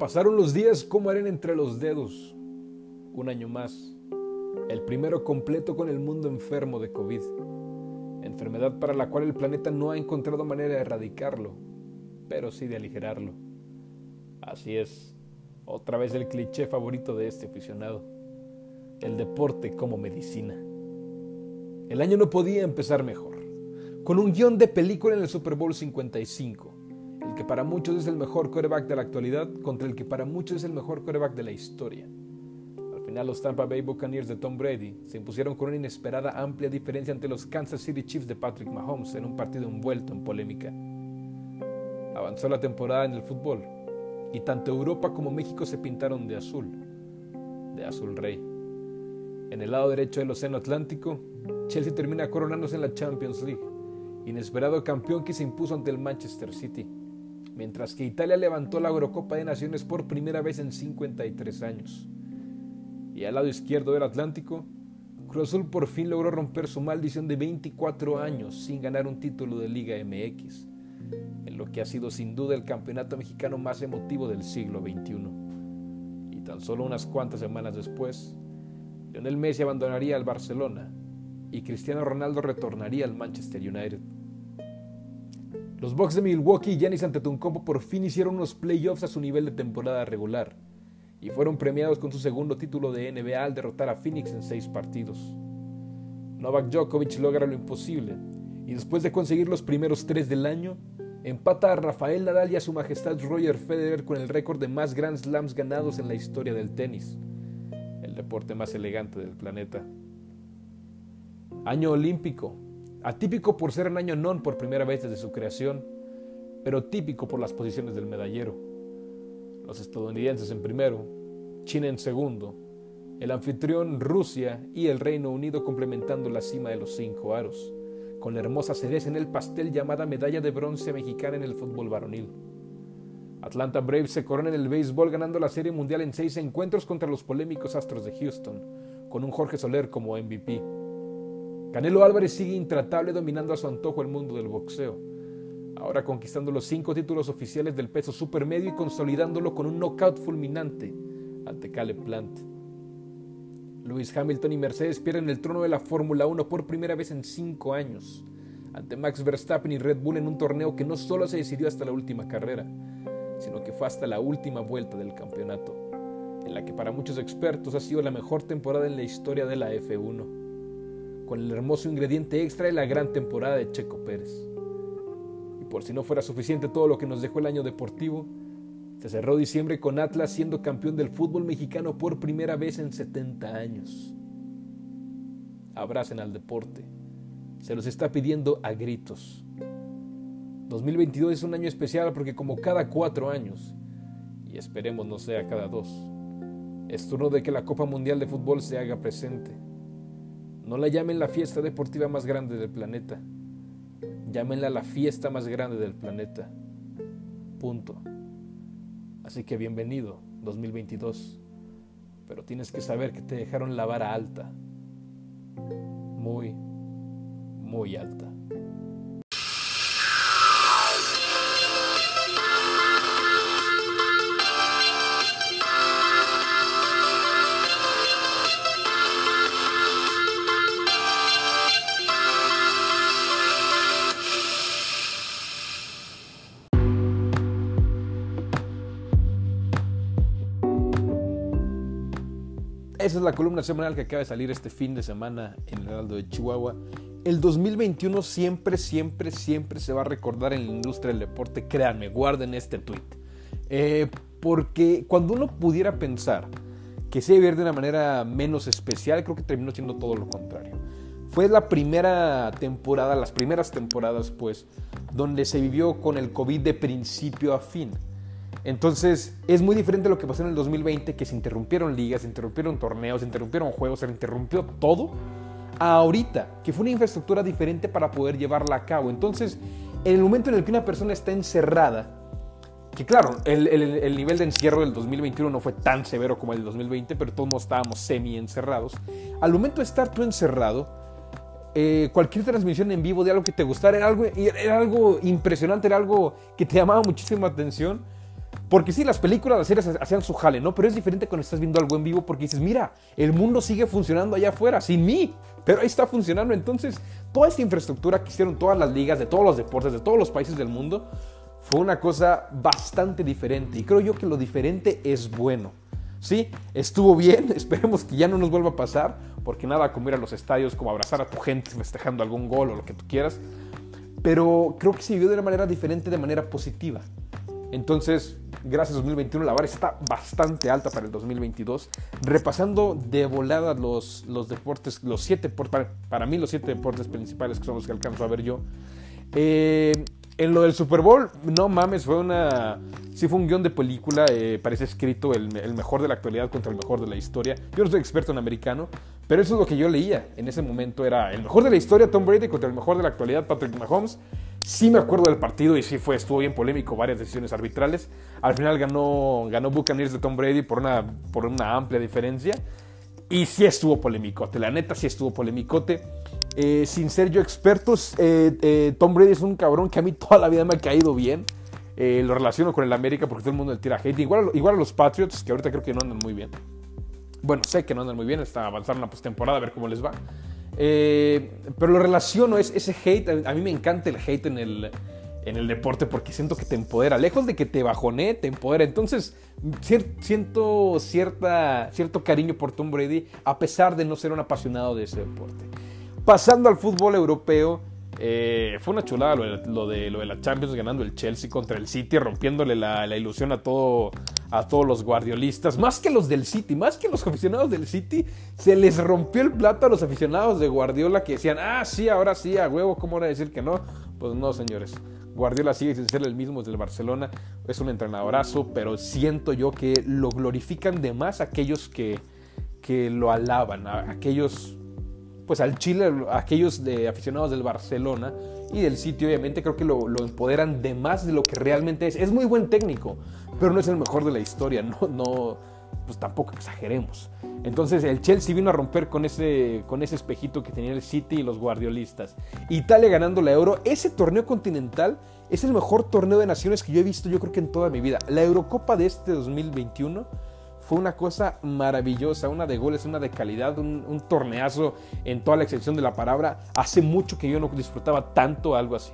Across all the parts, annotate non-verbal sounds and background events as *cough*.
Pasaron los días como eran entre los dedos. Un año más. El primero completo con el mundo enfermo de COVID. Enfermedad para la cual el planeta no ha encontrado manera de erradicarlo, pero sí de aligerarlo. Así es, otra vez el cliché favorito de este aficionado. El deporte como medicina. El año no podía empezar mejor. Con un guion de película en el Super Bowl 55 el que para muchos es el mejor quarterback de la actualidad contra el que para muchos es el mejor quarterback de la historia. Al final los Tampa Bay Buccaneers de Tom Brady se impusieron con una inesperada amplia diferencia ante los Kansas City Chiefs de Patrick Mahomes en un partido envuelto en polémica. Avanzó la temporada en el fútbol y tanto Europa como México se pintaron de azul, de azul rey. En el lado derecho del Océano Atlántico, Chelsea termina coronándose en la Champions League, inesperado campeón que se impuso ante el Manchester City mientras que Italia levantó la Eurocopa de Naciones por primera vez en 53 años. Y al lado izquierdo del Atlántico, Cruz Azul por fin logró romper su maldición de 24 años sin ganar un título de Liga MX, en lo que ha sido sin duda el campeonato mexicano más emotivo del siglo XXI. Y tan solo unas cuantas semanas después, Lionel Messi abandonaría al Barcelona y Cristiano Ronaldo retornaría al Manchester United. Los Bucks de Milwaukee y Giannis Antetokounmpo por fin hicieron unos playoffs a su nivel de temporada regular y fueron premiados con su segundo título de NBA al derrotar a Phoenix en seis partidos. Novak Djokovic logra lo imposible y después de conseguir los primeros tres del año, empata a Rafael Nadal y a su majestad Roger Federer con el récord de más Grand Slams ganados en la historia del tenis, el deporte más elegante del planeta. Año olímpico, Atípico por ser un año non por primera vez desde su creación, pero típico por las posiciones del medallero. Los estadounidenses en primero, China en segundo, el anfitrión Rusia y el Reino Unido complementando la cima de los cinco aros, con la hermosa cereza en el pastel llamada medalla de bronce mexicana en el fútbol varonil. Atlanta Braves se corona en el béisbol ganando la Serie Mundial en seis encuentros contra los polémicos Astros de Houston, con un Jorge Soler como MVP. Canelo Álvarez sigue intratable dominando a su antojo el mundo del boxeo, ahora conquistando los cinco títulos oficiales del peso supermedio y consolidándolo con un knockout fulminante ante Caleb Plant. Lewis Hamilton y Mercedes pierden el trono de la Fórmula 1 por primera vez en cinco años, ante Max Verstappen y Red Bull en un torneo que no solo se decidió hasta la última carrera, sino que fue hasta la última vuelta del campeonato, en la que para muchos expertos ha sido la mejor temporada en la historia de la F1 con el hermoso ingrediente extra de la gran temporada de Checo Pérez. Y por si no fuera suficiente todo lo que nos dejó el año deportivo, se cerró diciembre con Atlas siendo campeón del fútbol mexicano por primera vez en 70 años. Abracen al deporte. Se los está pidiendo a gritos. 2022 es un año especial porque como cada cuatro años, y esperemos no sea cada dos, es turno de que la Copa Mundial de Fútbol se haga presente. No la llamen la fiesta deportiva más grande del planeta. Llámenla la fiesta más grande del planeta. Punto. Así que bienvenido 2022. Pero tienes que saber que te dejaron la vara alta. Muy, muy alta. Es la columna semanal que acaba de salir este fin de semana en el Heraldo de Chihuahua. El 2021 siempre, siempre, siempre se va a recordar en la industria del deporte. Créanme, guarden este tweet. Eh, porque cuando uno pudiera pensar que se iba a de una manera menos especial, creo que terminó siendo todo lo contrario. Fue la primera temporada, las primeras temporadas, pues, donde se vivió con el COVID de principio a fin. Entonces, es muy diferente a lo que pasó en el 2020, que se interrumpieron ligas, se interrumpieron torneos, se interrumpieron juegos, se interrumpió todo, a ahorita, que fue una infraestructura diferente para poder llevarla a cabo. Entonces, en el momento en el que una persona está encerrada, que claro, el, nivel de encierro del 2021 no fue tan severo como el del 2020, pero todos estábamos semi encerrados. Al momento de estar tú encerrado, eh, cualquier transmisión en vivo de algo que te gustara algo, era algo impresionante, era algo que te llamaba muchísima atención Porque sí, las películas, las series hacían su jale, ¿no? Pero es diferente cuando estás viendo algo en vivo porque dices, mira, el mundo sigue funcionando allá afuera, sin mí, pero ahí está funcionando. Entonces, toda esta infraestructura que hicieron todas las ligas de todos los deportes, de todos los países del mundo, fue una cosa bastante diferente. Y creo yo que lo diferente es bueno. Sí, estuvo bien, *laughs* esperemos que ya no nos vuelva a pasar, porque nada como ir a los estadios, como abrazar a tu gente festejando algún gol o lo que tú quieras. Pero creo que se vivió de una manera diferente, de manera positiva. Entonces, gracias 2021, la vara está bastante alta para el 2022. Repasando de volada los, los deportes, los siete, para, para mí los siete deportes principales que son los que alcanzo a ver yo. Eh, en lo del Super Bowl, no mames, fue una. Sí, fue un guion de película. Eh, parece escrito el, el, mejor de la actualidad contra el mejor de la historia. Yo no soy experto en americano, pero eso es lo que yo leía en ese momento. Era el mejor de la historia, Tom Brady, contra el mejor de la actualidad, Patrick Mahomes. Sí me acuerdo del partido y sí fue, estuvo bien polémico, varias decisiones arbitrales. Al final ganó, ganó Buccaneers de Tom Brady por una, por una amplia diferencia. Y sí estuvo polémicote, la neta sí estuvo polémicote. Eh, sin ser yo experto, eh, eh, Tom Brady es un cabrón que a mí toda la vida me ha caído bien. lo relaciono con el América porque todo el mundo le tira hate. Igual, igual a los Patriots, que ahorita creo que no andan muy bien. Bueno, sé que no andan muy bien, está avanzando una postemporada a ver cómo les va. Pero lo relaciono, es, ese hate, a mí me encanta el hate en el, en el deporte porque siento que te empodera. Lejos de que te bajone, te empodera. Entonces, siento cierta, cierto cariño por Tom Brady a pesar de no ser un apasionado de ese deporte. Pasando al fútbol europeo, eh, fue una chulada lo de, lo de, la Champions ganando el Chelsea contra el City, rompiéndole la, ilusión a, todo, a todos los guardiolistas. Más que los del City, más que los *laughs* aficionados del City, se les rompió el plato a los aficionados de Guardiola que decían, ah, sí, ahora sí, a huevo, ¿cómo van a decir que no? Pues no, señores. Guardiola sigue sin ser el mismo del Barcelona, es un entrenadorazo, pero siento yo que lo glorifican de más aquellos que, que lo alaban, aquellos pues al Chile, aquellos de aficionados del Barcelona y del sitio, obviamente creo que lo, empoderan de más de lo que realmente es. Es muy buen técnico, pero no es el mejor de la historia, *laughs* no, no, pues tampoco exageremos. Entonces el Chelsea vino a romper con ese, con ese espejito que tenía el City y los guardiolistas. Italia ganando la Euro, ese torneo continental es el mejor torneo de naciones que yo he visto yo creo que en toda mi vida. La Eurocopa de este 2021 fue una cosa maravillosa, una de goles, una de calidad, un, torneazo en toda la extensión de la palabra. Hace mucho que yo no disfrutaba tanto algo así.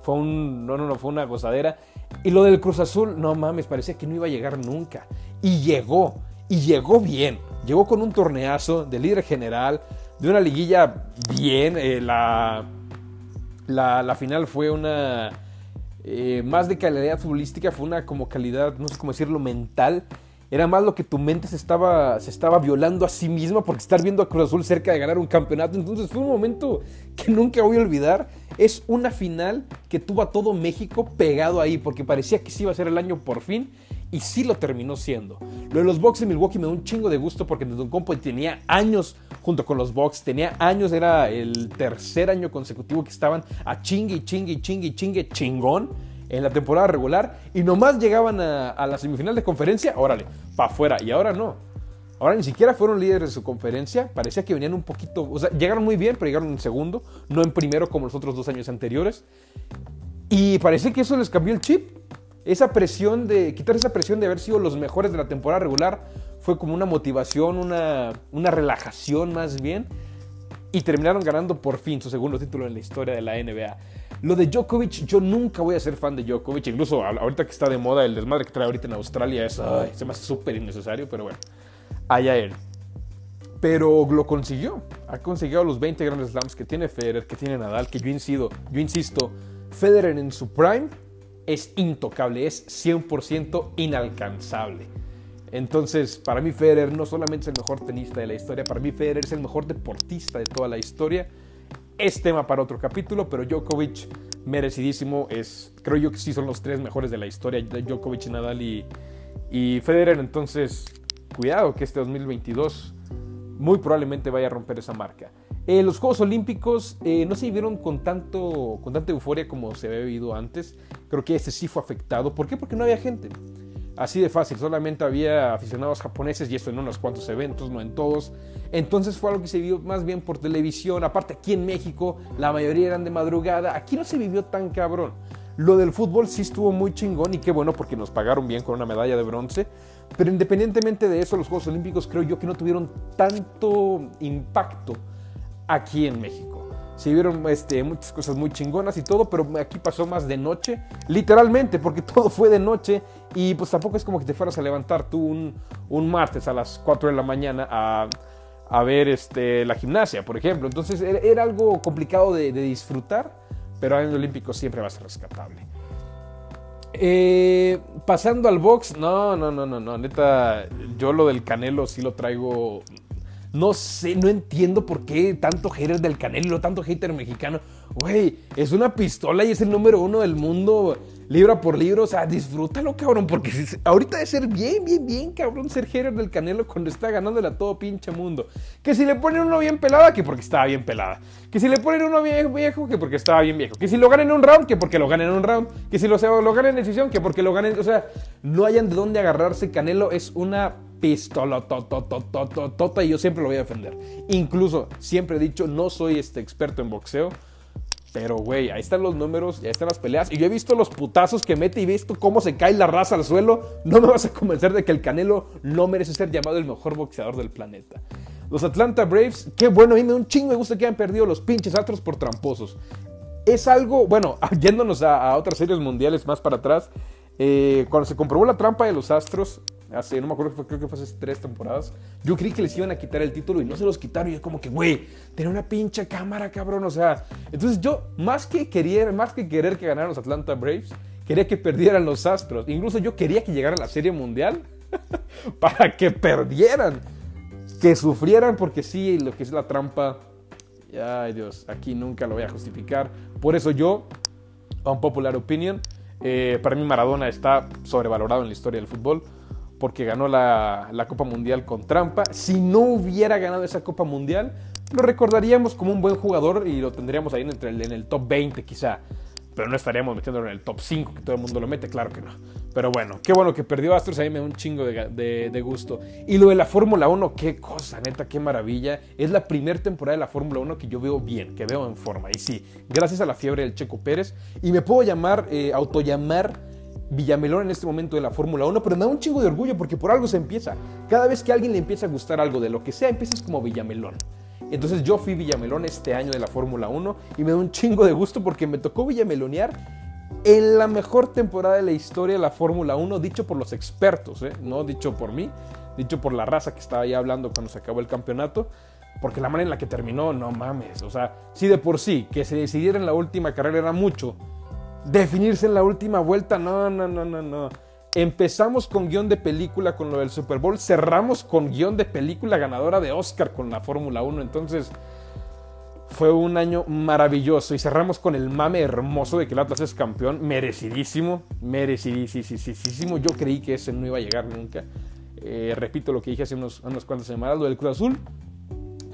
Fue un, no, no, no, fue una gozadera. Y lo del Cruz Azul, no mames, parecía que no iba a llegar nunca. Y llegó, y llegó bien. Llegó con un torneazo de líder general, de una liguilla bien. Eh, la, la, final fue una... Eh, más de calidad futbolística, fue una como calidad, no sé cómo decirlo, mental era más lo que tu mente se estaba, se estaba violando a sí misma porque estar viendo a Cruz Azul cerca de ganar un campeonato. Entonces fue un momento que nunca voy a olvidar. Es una final que tuvo a todo México pegado ahí porque parecía que sí iba a ser el año por fin y sí lo terminó siendo. Lo de los Bucks de Milwaukee me da un chingo de gusto porque Compo tenía años junto con los Bucks, tenía años, era el tercer año consecutivo que estaban a chingue, chingue, chingue, chingue, chingón en la temporada regular y nomás llegaban a, la semifinal de conferencia, órale, para afuera. Y ahora no. Ahora ni siquiera fueron líderes de su conferencia. Parecía que venían un poquito. O sea, llegaron muy bien, pero llegaron en segundo, no en primero como los otros dos años anteriores. Y parece que eso les cambió el chip. Esa presión de. Quitar esa presión de haber sido los mejores de la temporada regular fue como una motivación, una, una relajación más bien. Y terminaron ganando por fin su segundo título en la historia de la NBA. Lo de Djokovic, yo nunca voy a ser fan de Djokovic. Incluso ahorita que está de moda el desmadre que trae ahorita en Australia, es, se me hace súper innecesario, pero bueno, allá él. Pero lo consiguió. Ha conseguido los 20 grandes slams que tiene Federer, que tiene Nadal, que yo insisto, yo insisto, Federer en su prime es intocable, es 100% inalcanzable. Entonces, para mí Federer no solamente es el mejor tenista de la historia, para mí Federer es el mejor deportista de toda la historia es tema para otro capítulo, pero Djokovic merecidísimo. Es, creo yo que sí son los tres mejores de la historia, Djokovic, Nadal y, Federer. Entonces, cuidado que este 2022 muy probablemente vaya a romper esa marca. Eh, los Juegos Olímpicos eh, no se vivieron con, tanto, con tanta euforia como se había vivido antes. Creo que este sí fue afectado. ¿Por qué? Porque no había gente. Así de fácil, solamente había aficionados japoneses y esto en unos cuantos eventos, no en todos. Entonces fue algo que se vio más bien por televisión. Aparte aquí en México la mayoría eran de madrugada. Aquí no se vivió tan cabrón. Lo del fútbol sí estuvo muy chingón y qué bueno porque nos pagaron bien con una medalla de bronce. Pero independientemente de eso, los Juegos Olímpicos creo yo que no tuvieron tanto impacto aquí en México. Se vieron este, muchas cosas muy chingonas y todo, pero aquí pasó más de noche, literalmente, porque *laughs* todo fue de noche y pues tampoco es como que te fueras a levantar tú un, un martes a las 4 de la mañana a, a ver este, la gimnasia, por ejemplo. Entonces era, algo complicado de, disfrutar pero el Olímpico siempre va a ser rescatable. Eh, pasando al box, no, no, no, no, no, neta, yo lo del Canelo sí lo traigo. No sé, no entiendo por qué tanto hater del Canelo, tanto hater mexicano. Güey, es una pistola y es el número uno del mundo libra por libro, o sea, disfrútalo, cabrón, porque ahorita debe ser bien, bien, bien, cabrón, ser hater del Canelo cuando está ganándole a todo pinche mundo. Que si le ponen uno bien pelada, que porque estaba bien pelada. Que si le ponen uno bien viejo, que porque estaba bien viejo. Que si lo ganen en un round, que porque lo ganen en un round. Que si lo, lo ganen en decisión, que porque lo ganen, o sea, no hayan de dónde agarrarse. Canelo es una pistola tota y yo siempre lo voy a defender. Incluso siempre he dicho, no soy este experto en boxeo pero, güey, ahí están los números, ahí están las peleas. Y yo he visto los putazos que mete y visto cómo se cae la raza al suelo. No me vas a convencer de que el Canelo no merece ser llamado el mejor boxeador del planeta. Los Atlanta Braves, qué bueno, a mí me un chingo me gusta que hayan perdido los pinches Astros por tramposos. Es algo, bueno, *laughs* yéndonos a, a otras series mundiales más para atrás, eh, cuando se comprobó la trampa de los Astros, hace, no me acuerdo, creo que fue hace tres temporadas, yo creí que les iban a quitar el título y no se los quitaron. Y yo como que, güey, tenía una pinche cámara, cabrón. O sea, entonces yo, más que, querer, más que querer que ganaran los Atlanta Braves, quería que perdieran los Astros. Incluso yo quería que llegara la Serie Mundial *laughs* para que perdieran. Que sufrieran porque sí, lo que es la trampa, ay Dios, aquí nunca lo voy a justificar. Por eso yo, un popular opinion, eh, para mí Maradona está sobrevalorado en la historia del fútbol porque ganó la, Copa Mundial con trampa. Si no hubiera ganado esa Copa Mundial, lo recordaríamos como un buen jugador y lo tendríamos ahí en, en el top 20 quizá pero no estaríamos metiéndolo en el top 5, que todo el mundo lo mete, claro que no. Pero bueno, qué bueno que perdió Astros, a mí me da un chingo de, gusto. Y lo de la Fórmula 1, qué cosa, neta, qué maravilla. Es la primera temporada de la Fórmula 1 que yo veo bien, que veo en forma. Y sí, gracias a la fiebre del Checo Pérez. Y me puedo llamar, eh, autollamar Villamelón en este momento de la Fórmula 1, pero me da un chingo de orgullo porque por algo se empieza. Cada vez que a alguien le empieza a gustar algo de lo que sea, empiezas como Villamelón. Entonces yo fui Villamelón este año de la Fórmula 1 y me da un chingo de gusto porque me tocó Villamelonear en la mejor temporada de la historia de la Fórmula 1, dicho por los expertos, ¿eh? no dicho por mí, dicho por la raza que estaba ahí hablando cuando se acabó el campeonato. Porque la manera en la que terminó, no mames. O sea, si de por sí que se decidiera en la última carrera era mucho, definirse en la última vuelta, no, no, no, no, no. Empezamos con guion de película con lo del Super Bowl, cerramos con guion de película ganadora de Oscar con la Fórmula 1, entonces fue un año maravilloso y cerramos con el mame hermoso de que el Atlas es campeón, merecidísimo, merecidísimo, yo creí que ese no iba a llegar nunca. Eh, repito lo que dije hace unos, unas cuantas semanas, lo del Cruz Azul,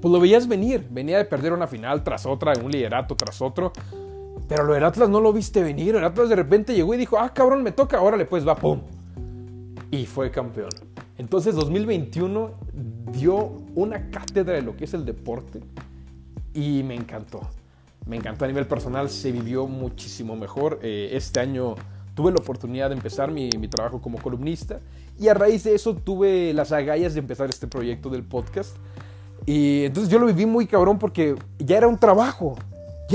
pues lo veías venir, venía de perder una final tras otra, un liderato tras otro, pero lo del Atlas no lo viste venir. El Atlas de repente llegó y dijo, ah, cabrón, me toca, órale, pues va, pum. Y fue campeón. Entonces 2021 dio una cátedra de lo que es el deporte y me encantó. Me encantó a nivel personal, se vivió muchísimo mejor. Eh, este año tuve la oportunidad de empezar mi, mi, trabajo como columnista y a raíz de eso tuve las agallas de empezar este proyecto del podcast. Y entonces yo lo viví muy cabrón porque ya era un trabajo.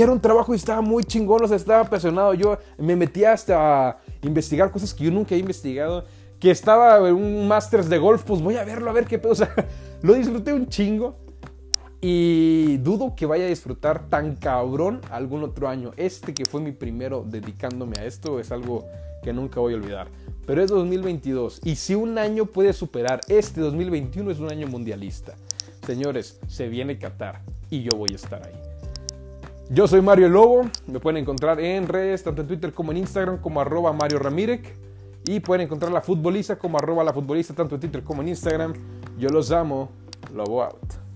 Era un trabajo y estaba muy chingón, o sea, estaba apasionado. Yo me metí hasta a investigar cosas que yo nunca he investigado. Que estaba en un Masters de golf, pues voy a verlo, a ver qué pedo. *laughs* O sea, lo disfruté un chingo. Y dudo que vaya a disfrutar tan cabrón algún otro año. Este que fue mi primero dedicándome a esto es algo que nunca voy a olvidar. Pero es 2022. Y si un año puede superar este 2021 es un año mundialista. Señores, se viene Qatar y yo voy a estar ahí. Yo soy Mario Lobo, me pueden encontrar en redes, tanto en Twitter como en Instagram, como arroba Mario Ramírez. Y pueden encontrar la futbolista como arroba la futbolista, tanto en Twitter como en Instagram. Yo los amo. Lobo out.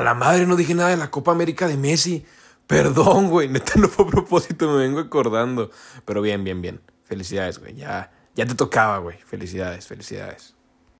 A la madre no dije nada de la Copa América de Messi. Perdón, güey, neta no fue a propósito, me vengo acordando. Pero bien, bien, bien. Felicidades, güey. Ya, ya te tocaba, güey. Felicidades, felicidades.